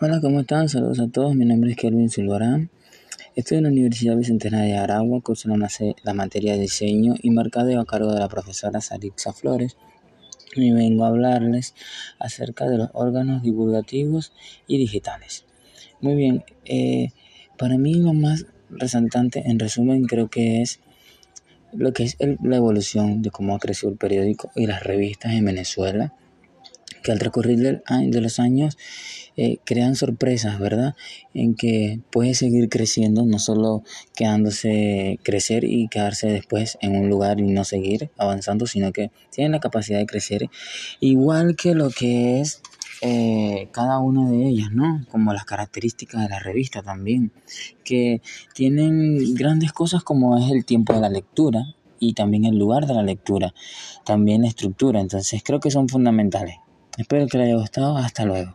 Hola, ¿cómo están? Saludos a todos. Mi nombre es Kelvin Silvarán. Estoy en la Universidad Bicentenaria de Aragua, cursando la materia de diseño y mercadeo a cargo de la profesora Sarixa Flores. Y vengo a hablarles acerca de los órganos divulgativos y digitales. Muy bien, eh, para mí lo más resaltante, en resumen, creo que es lo que es la evolución de cómo ha crecido el periódico y las revistas en Venezuela que al transcurrir de los años eh, crean sorpresas, ¿verdad? En que puede seguir creciendo, no solo quedándose crecer y quedarse después en un lugar y no seguir avanzando, sino que tienen la capacidad de crecer, igual que lo que es eh, cada una de ellas, ¿no? Como las características de la revista también, que tienen grandes cosas como es el tiempo de la lectura y también el lugar de la lectura, también la estructura, entonces creo que son fundamentales. Espero que les haya gustado. Hasta luego.